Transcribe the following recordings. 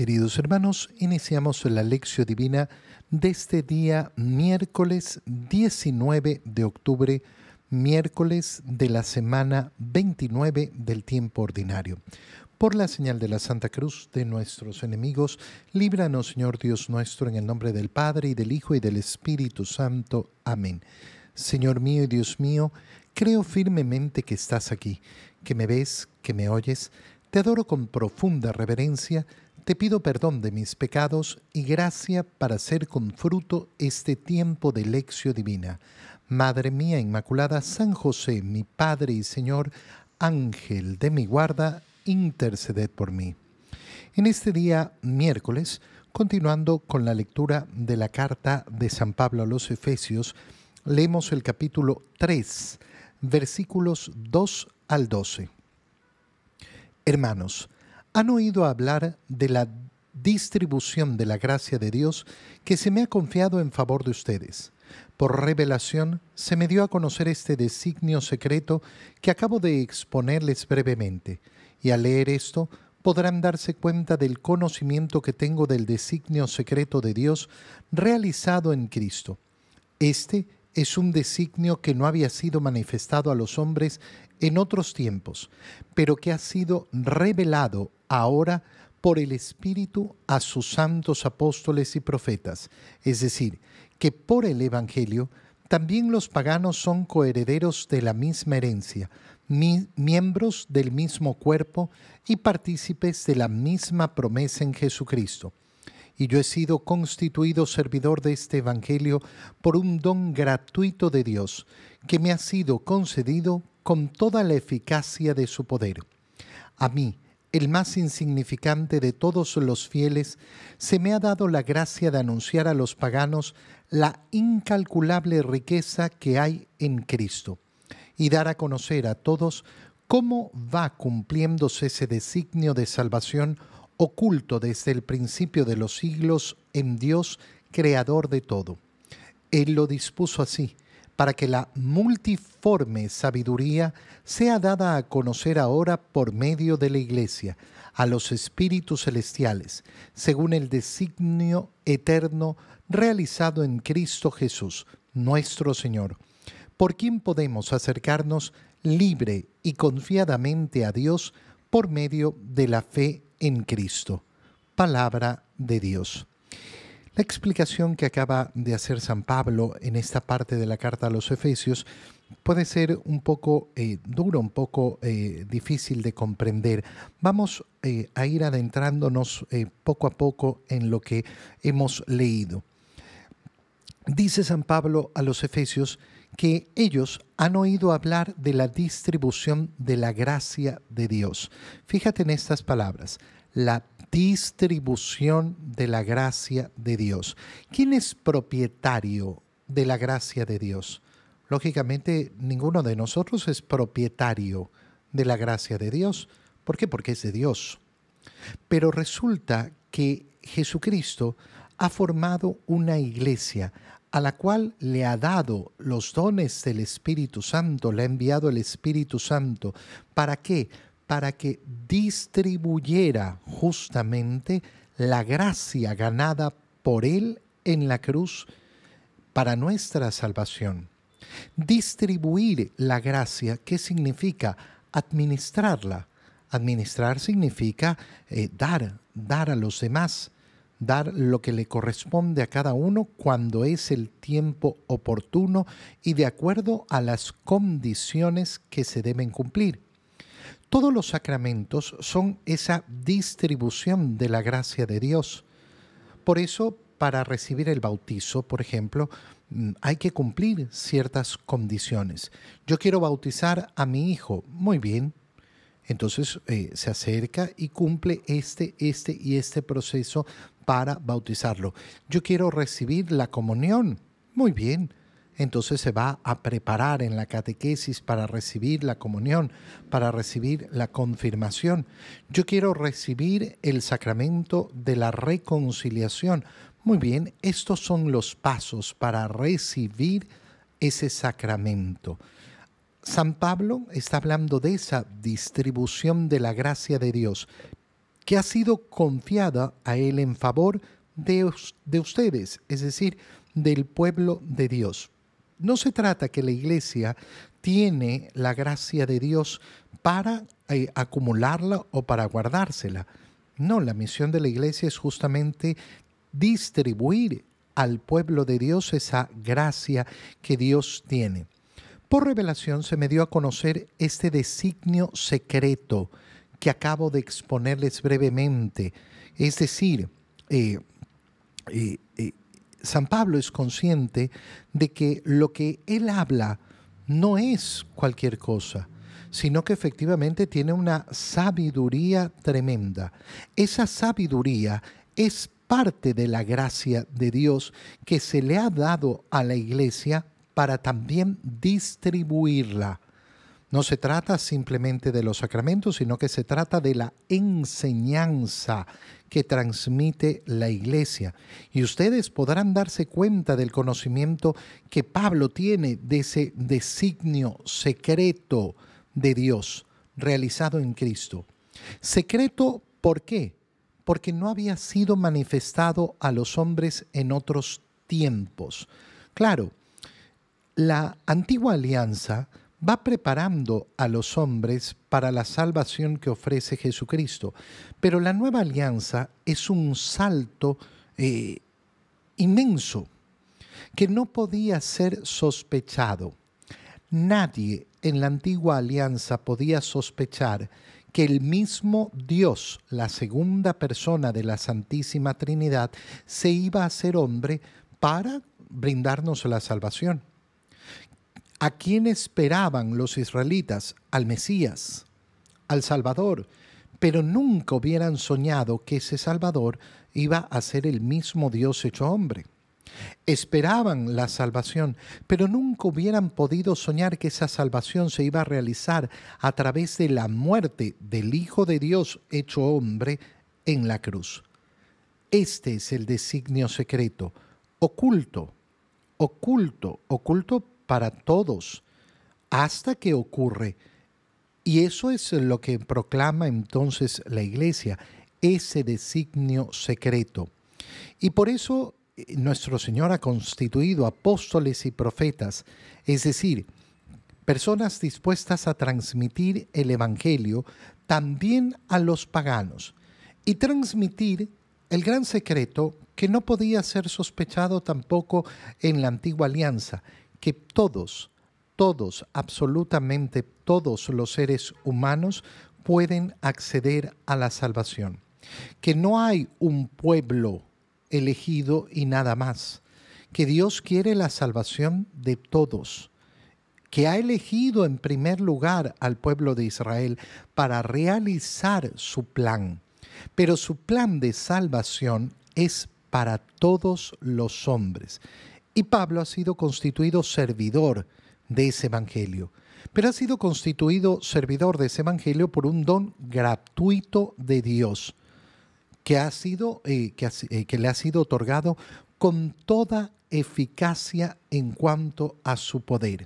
queridos hermanos, iniciamos la lección divina de este día miércoles 19 de octubre, miércoles de la semana 29 del tiempo ordinario. Por la señal de la Santa Cruz de nuestros enemigos, líbranos Señor Dios nuestro en el nombre del Padre y del Hijo y del Espíritu Santo. Amén. Señor mío y Dios mío, creo firmemente que estás aquí, que me ves, que me oyes, te adoro con profunda reverencia, te pido perdón de mis pecados y gracia para hacer con fruto este tiempo de lección divina. Madre mía Inmaculada, San José, mi Padre y Señor, Ángel de mi guarda, interceded por mí. En este día miércoles, continuando con la lectura de la carta de San Pablo a los Efesios, leemos el capítulo 3, versículos 2 al 12. Hermanos, ¿han oído hablar de la distribución de la gracia de Dios que se me ha confiado en favor de ustedes? Por revelación se me dio a conocer este designio secreto que acabo de exponerles brevemente, y al leer esto podrán darse cuenta del conocimiento que tengo del designio secreto de Dios realizado en Cristo. Este es un designio que no había sido manifestado a los hombres en otros tiempos, pero que ha sido revelado ahora por el Espíritu a sus santos apóstoles y profetas, es decir, que por el Evangelio también los paganos son coherederos de la misma herencia, miembros del mismo cuerpo y partícipes de la misma promesa en Jesucristo y yo he sido constituido servidor de este Evangelio por un don gratuito de Dios, que me ha sido concedido con toda la eficacia de su poder. A mí, el más insignificante de todos los fieles, se me ha dado la gracia de anunciar a los paganos la incalculable riqueza que hay en Cristo y dar a conocer a todos cómo va cumpliéndose ese designio de salvación oculto desde el principio de los siglos en Dios, creador de todo. Él lo dispuso así, para que la multiforme sabiduría sea dada a conocer ahora por medio de la Iglesia, a los espíritus celestiales, según el designio eterno realizado en Cristo Jesús, nuestro Señor, por quien podemos acercarnos libre y confiadamente a Dios por medio de la fe en Cristo. Palabra de Dios. La explicación que acaba de hacer San Pablo en esta parte de la carta a los Efesios puede ser un poco eh, duro, un poco eh, difícil de comprender. Vamos eh, a ir adentrándonos poco a poco en lo que hemos leído. Dice San Pablo a los Efesios que ellos han oído hablar de la distribución de la gracia de Dios. Fíjate en estas palabras, la distribución de la gracia de Dios. ¿Quién es propietario de la gracia de Dios? Lógicamente, ninguno de nosotros es propietario de la gracia de Dios. ¿Por qué? Porque es de Dios. Pero resulta que Jesucristo ha formado una iglesia, a la cual le ha dado los dones del Espíritu Santo, le ha enviado el Espíritu Santo. ¿Para qué? Para que distribuyera justamente la gracia ganada por Él en la cruz para nuestra salvación. Distribuir la gracia, ¿qué significa? Administrarla. Administrar significa eh, dar, dar a los demás dar lo que le corresponde a cada uno cuando es el tiempo oportuno y de acuerdo a las condiciones que se deben cumplir. Todos los sacramentos son esa distribución de la gracia de Dios. Por eso, para recibir el bautizo, por ejemplo, mm, hay que cumplir ciertas condiciones. Yo quiero bautizar a mi hijo. Muy bien, entonces eh, se acerca y cumple este, este y este proceso para bautizarlo. Yo quiero recibir la comunión. Muy bien. Entonces se va a preparar en la catequesis para recibir la comunión, para recibir la confirmación. Yo quiero recibir el sacramento de la reconciliación. Muy bien, estos son los pasos para recibir ese sacramento. San Pablo está hablando de esa distribución de la gracia de Dios, que ha sido confiada a Él en favor de, de ustedes, es decir, del pueblo de Dios. No se trata que la iglesia tiene la gracia de Dios para eh, acumularla o para guardársela. No, la misión de la iglesia es justamente distribuir al pueblo de Dios esa gracia que Dios tiene. Por revelación se me dio a conocer este designio secreto que acabo de exponerles brevemente. Es decir, eh, eh, San Pablo es consciente de que lo que él habla no es cualquier cosa, sino que efectivamente tiene una sabiduría tremenda. Esa sabiduría es parte de la gracia de Dios que se le ha dado a la iglesia para también distribuirla. No se trata simplemente de los sacramentos, sino que se trata de la enseñanza que transmite la iglesia. Y ustedes podrán darse cuenta del conocimiento que Pablo tiene de ese designio secreto de Dios realizado en Cristo. Secreto, ¿por qué? Porque no había sido manifestado a los hombres en otros tiempos. Claro, la antigua alianza va preparando a los hombres para la salvación que ofrece Jesucristo. Pero la nueva alianza es un salto eh, inmenso que no podía ser sospechado. Nadie en la antigua alianza podía sospechar que el mismo Dios, la segunda persona de la Santísima Trinidad, se iba a hacer hombre para brindarnos la salvación. ¿A quién esperaban los israelitas? Al Mesías, al Salvador, pero nunca hubieran soñado que ese Salvador iba a ser el mismo Dios hecho hombre. Esperaban la salvación, pero nunca hubieran podido soñar que esa salvación se iba a realizar a través de la muerte del Hijo de Dios hecho hombre en la cruz. Este es el designio secreto, oculto, oculto, oculto para todos hasta que ocurre. Y eso es lo que proclama entonces la iglesia, ese designio secreto. Y por eso eh, nuestro Señor ha constituido apóstoles y profetas, es decir, personas dispuestas a transmitir el Evangelio también a los paganos y transmitir el gran secreto que no podía ser sospechado tampoco en la antigua alianza, que todos, todos, absolutamente todos los seres humanos pueden acceder a la salvación. Que no hay un pueblo elegido y nada más. Que Dios quiere la salvación de todos. Que ha elegido en primer lugar al pueblo de Israel para realizar su plan. Pero su plan de salvación es para todos los hombres. Y Pablo ha sido constituido servidor de ese Evangelio. Pero ha sido constituido servidor de ese Evangelio por un don gratuito de Dios, que, ha sido, eh, eh, que le ha sido otorgado con toda eficacia en cuanto a su poder.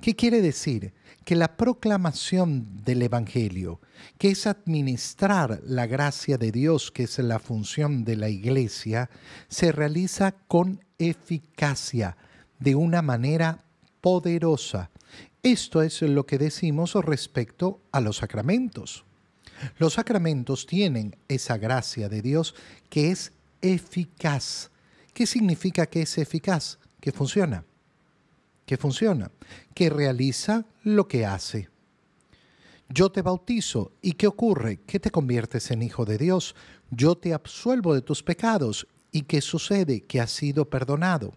¿Qué quiere decir? Que la proclamación del Evangelio, que es administrar la gracia de Dios, que es la función de la iglesia, se realiza con eficacia, de una manera poderosa. Esto es lo que decimos respecto a los sacramentos. Los sacramentos tienen esa gracia de Dios que es eficaz. ¿Qué significa que es eficaz? Que funciona. Que funciona. Que realiza lo que hace. Yo te bautizo y ¿qué ocurre? Que te conviertes en hijo de Dios. Yo te absuelvo de tus pecados ¿Y qué sucede? Que has sido perdonado.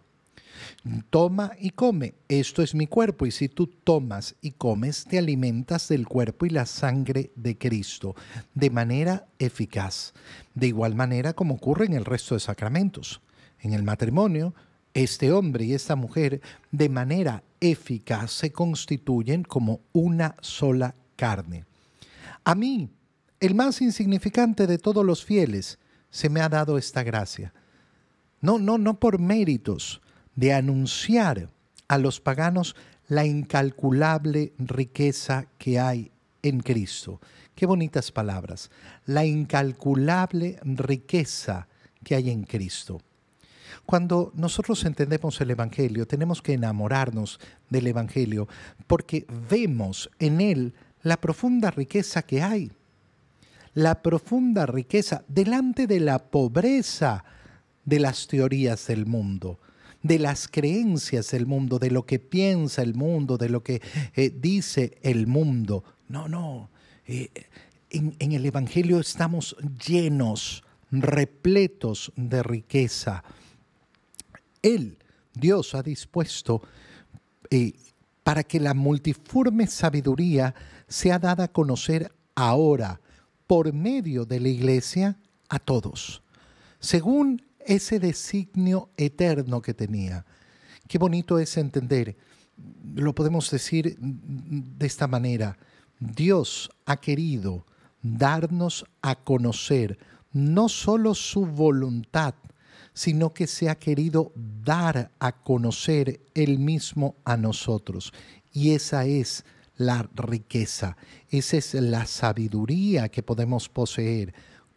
Toma y come, esto es mi cuerpo, y si tú tomas y comes, te alimentas del cuerpo y la sangre de Cristo de manera eficaz, de igual manera como ocurre en el resto de sacramentos. En el matrimonio, este hombre y esta mujer de manera eficaz se constituyen como una sola carne. A mí, el más insignificante de todos los fieles, se me ha dado esta gracia no, no, no por méritos, de anunciar a los paganos la incalculable riqueza que hay en Cristo, Qué bonitas palabras. La incalculable riqueza que hay en Cristo. Cuando nosotros entendemos el Evangelio, tenemos que enamorarnos del Evangelio porque vemos en él la profunda riqueza que hay. La profunda riqueza delante de la pobreza de las teorías del mundo, de las creencias del mundo, de lo que piensa el mundo, de lo que eh, dice el mundo. No, no. Eh, en, el Evangelio estamos llenos, repletos de riqueza. Él, Dios, ha dispuesto eh, para que la multiforme sabiduría sea dada a conocer ahora por medio de la iglesia a todos, según ese designio eterno que tenía. Qué bonito es entender, lo podemos decir de esta manera, Dios ha querido darnos a conocer no solo su voluntad, sino que se ha querido dar a conocer Él mismo a nosotros. Y esa es la riqueza, esa es la sabiduría que podemos poseer,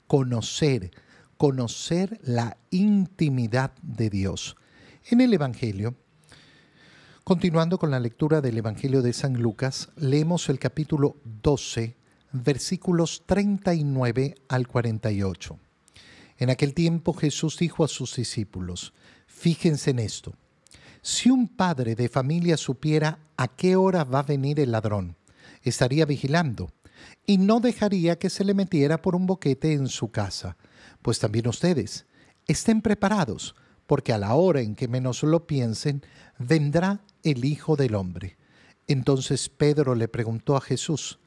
conocer, conocer la intimidad de Dios. En el Evangelio, continuando con la lectura del Evangelio de San Lucas, leemos el capítulo 12, versículos 39 al 48. En aquel tiempo Jesús dijo a sus discípulos, fíjense en esto, si un padre de familia supiera a qué hora va a venir el ladrón, estaría vigilando y no dejaría que se le metiera por un boquete en su casa. Pues también ustedes, estén preparados, porque a la hora en que menos lo piensen, vendrá el Hijo del Hombre. Entonces Pedro le preguntó a Jesús,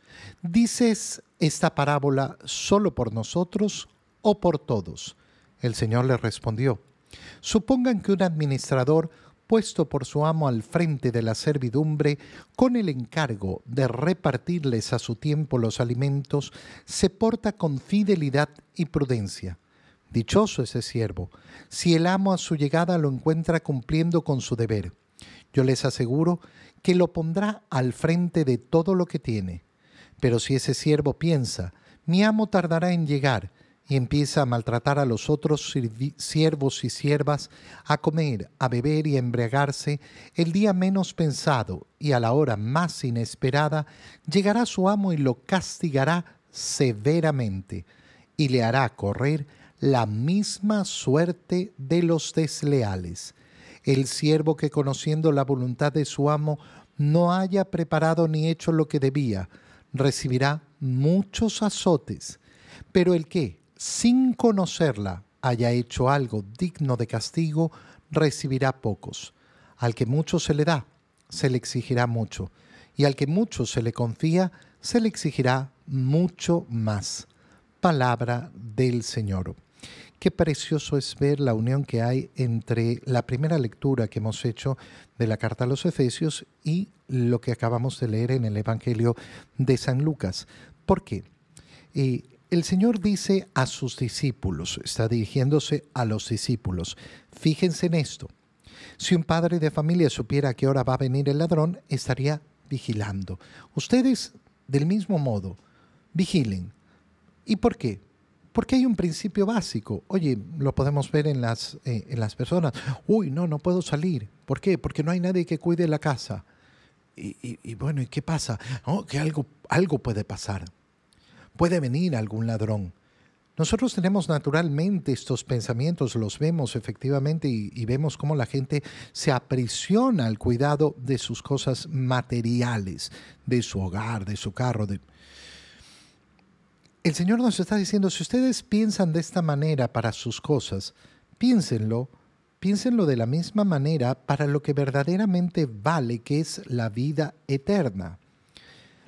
¿dices esta parábola solo por nosotros o por todos? El Señor le respondió, supongan que un administrador puesto por su amo al frente de la servidumbre, con el encargo de repartirles a su tiempo los alimentos, se porta con fidelidad y prudencia. Dichoso ese siervo, si el amo a su llegada lo encuentra cumpliendo con su deber. Yo les aseguro que lo pondrá al frente de todo lo que tiene. Pero si ese siervo piensa, mi amo tardará en llegar, y empieza a maltratar a los otros siervos y siervas, a comer, a beber y a embriagarse, el día menos pensado y a la hora más inesperada, llegará su amo y lo castigará severamente, y le hará correr la misma suerte de los desleales. El siervo que conociendo la voluntad de su amo no haya preparado ni hecho lo que debía, recibirá muchos azotes, pero el que, sin conocerla, haya hecho algo digno de castigo, recibirá pocos. Al que mucho se le da, se le exigirá mucho, y al que mucho se le confía, se le exigirá mucho más. Palabra del Señor. Qué precioso es ver la unión que hay entre la primera lectura que hemos hecho de la carta a los Efesios y lo que acabamos de leer en el Evangelio de San Lucas. ¿Por qué? Eh, el Señor dice a sus discípulos, está dirigiéndose a los discípulos, fíjense en esto. Si un padre de familia supiera a qué hora va a venir el ladrón, estaría vigilando. Ustedes, del mismo modo, vigilen. ¿Y por qué? Porque hay un principio básico. Oye, lo podemos ver en las, eh, en las personas. Uy, no, no puedo salir. ¿Por qué? Porque no hay nadie que cuide la casa. Y, bueno, ¿y qué pasa? que algo, algo puede pasar puede venir algún ladrón. Nosotros tenemos naturalmente estos pensamientos, los vemos efectivamente y, vemos cómo la gente se aprisiona al cuidado de sus cosas materiales, de su hogar, de su carro. El Señor nos está diciendo, si ustedes piensan de esta manera para sus cosas, piénsenlo, piénsenlo de la misma manera para lo que verdaderamente vale, que es la vida eterna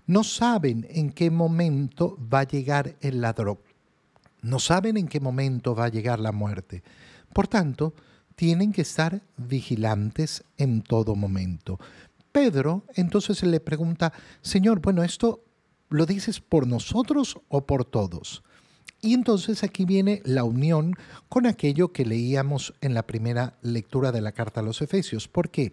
no saben en qué momento va a llegar el ladrón. No saben en qué momento va a llegar la muerte. Por tanto, tienen que estar vigilantes en todo momento. Pedro entonces le pregunta, Señor, bueno, ¿esto lo dices por nosotros o por todos? Y entonces aquí viene la unión con aquello que leíamos en la primera lectura de la carta a los Efesios. ¿Por qué?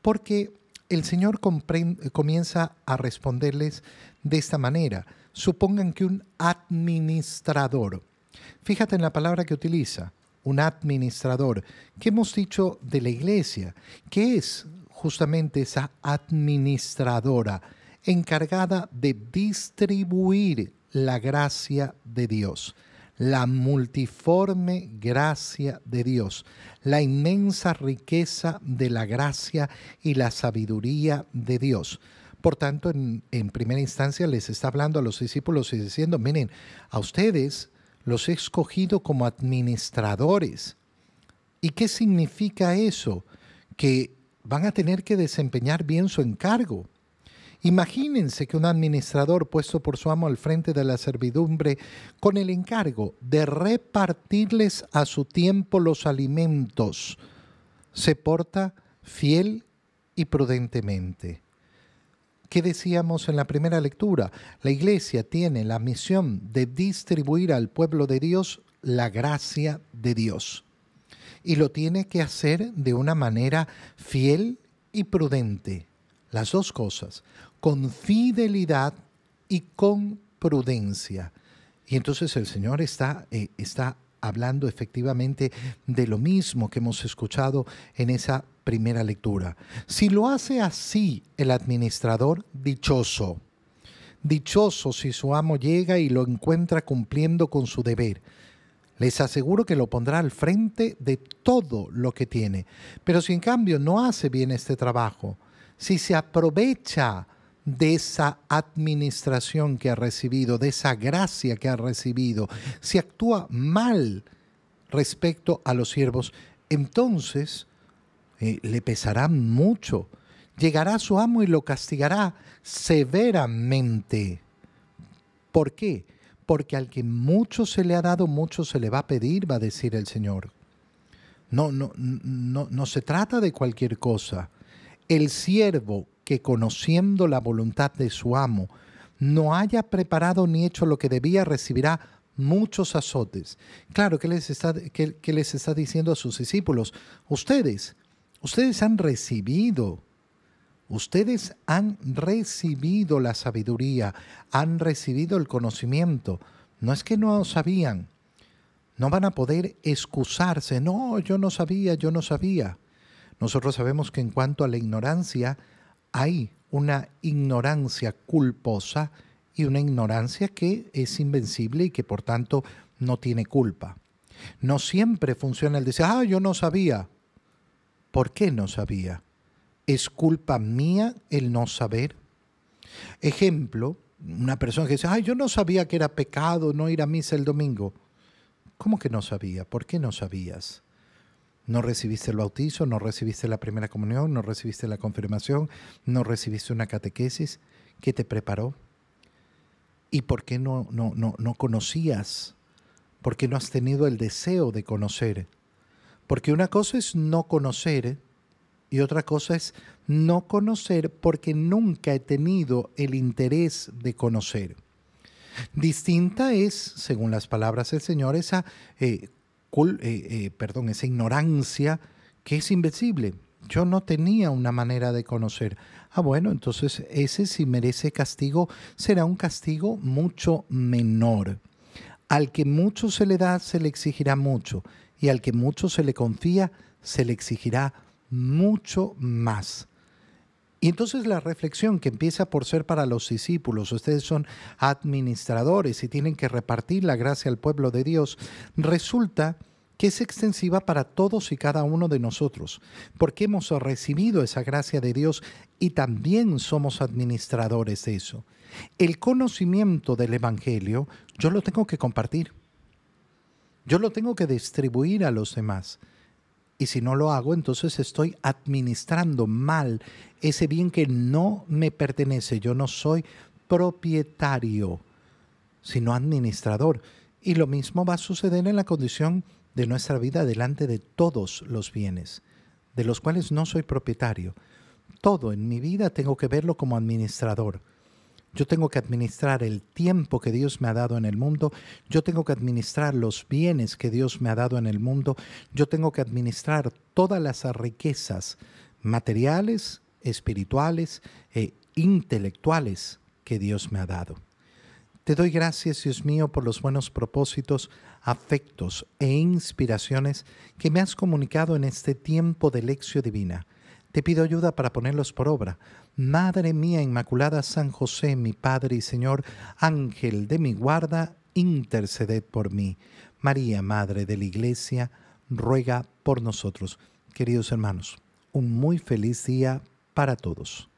Porque el Señor comienza a responderles de esta manera. supongan que un administrador, fíjate en la palabra que utiliza, un administrador, ¿qué hemos dicho de la iglesia? ¿Qué es justamente esa administradora encargada de distribuir la gracia de Dios? la multiforme gracia de Dios, la inmensa riqueza de la gracia y la sabiduría de Dios. Por tanto, en, primera instancia les está hablando a los discípulos y diciendo, miren, a ustedes los he escogido como administradores. ¿Y qué significa eso? Que van a tener que desempeñar bien su encargo. Imagínense que un administrador puesto por su amo al frente de la servidumbre con el encargo de repartirles a su tiempo los alimentos, se porta fiel y prudentemente. ¿Qué decíamos en la primera lectura? La iglesia tiene la misión de distribuir al pueblo de Dios la gracia de Dios. Y lo tiene que hacer de una manera fiel y prudente. Las dos cosas con fidelidad y con prudencia. Y entonces el Señor está, eh, está hablando efectivamente de lo mismo que hemos escuchado en esa primera lectura. Si lo hace así el administrador, dichoso. Dichoso si su amo llega y lo encuentra cumpliendo con su deber. Les aseguro que lo pondrá al frente de todo lo que tiene. Pero si en cambio no hace bien este trabajo, si se aprovecha de esa administración que ha recibido, de esa gracia que ha recibido, si actúa mal respecto a los siervos, entonces eh, le pesará mucho. Llegará su amo y lo castigará severamente. ¿Por qué? Porque al que mucho se le ha dado, mucho se le va a pedir, va a decir el Señor. No, no, no, no se trata de cualquier cosa. El siervo que conociendo la voluntad de su amo, no haya preparado ni hecho lo que debía, recibirá muchos azotes. Claro, ¿qué les está, les está diciendo a sus discípulos? Ustedes, ustedes han recibido, ustedes han recibido la sabiduría, han recibido el conocimiento. No es que no sabían, no van a poder excusarse, no, yo no sabía, yo no sabía. Nosotros sabemos que en cuanto a la ignorancia, hay una ignorancia culposa y una ignorancia que es invencible y que por tanto no tiene culpa. No siempre funciona el decir, ah, yo no sabía. ¿Por qué no sabía? ¿Es culpa mía el no saber? Ejemplo, una persona que dice, ah, yo no sabía que era pecado no ir a misa el domingo. ¿Cómo que no sabía? ¿Por qué no sabías? No recibiste el bautizo, no recibiste la primera comunión, no recibiste la confirmación, no recibiste una catequesis que te preparó. ¿Y por qué no, no, no, no conocías? ¿Por qué no has tenido el deseo de conocer? Porque una cosa es no conocer y otra cosa es no conocer porque nunca he tenido el interés de conocer. Distinta es, según las palabras del Señor, esa eh, eh, eh, perdón, esa ignorancia que es invencible. Yo no tenía una manera de conocer. Ah, bueno, entonces ese si merece castigo será un castigo mucho menor. Al que mucho se le da, se le exigirá mucho. Y al que mucho se le confía, se le exigirá mucho más. Y entonces la reflexión que empieza por ser para los discípulos, ustedes son administradores y tienen que repartir la gracia al pueblo de Dios, resulta que es extensiva para todos y cada uno de nosotros, porque hemos recibido esa gracia de Dios y también somos administradores de eso. El conocimiento del Evangelio yo lo tengo que compartir, yo lo tengo que distribuir a los demás. Y si no lo hago, entonces estoy administrando mal ese bien que no me pertenece. Yo no soy propietario, sino administrador. Y lo mismo va a suceder en la condición de nuestra vida delante de todos los bienes, de los cuales no soy propietario. Todo en mi vida tengo que verlo como administrador. Yo tengo que administrar el tiempo que Dios me ha dado en el mundo. Yo tengo que administrar los bienes que Dios me ha dado en el mundo. Yo tengo que administrar todas las riquezas materiales, espirituales e intelectuales que Dios me ha dado. Te doy gracias, Dios mío, por los buenos propósitos, afectos e inspiraciones que me has comunicado en este tiempo de lección divina. Te pido ayuda para ponerlos por obra. Madre mía Inmaculada San José, mi Padre y Señor, Ángel de mi guarda, interceded por mí. María, Madre de la Iglesia, ruega por nosotros. Queridos hermanos, un muy feliz día para todos.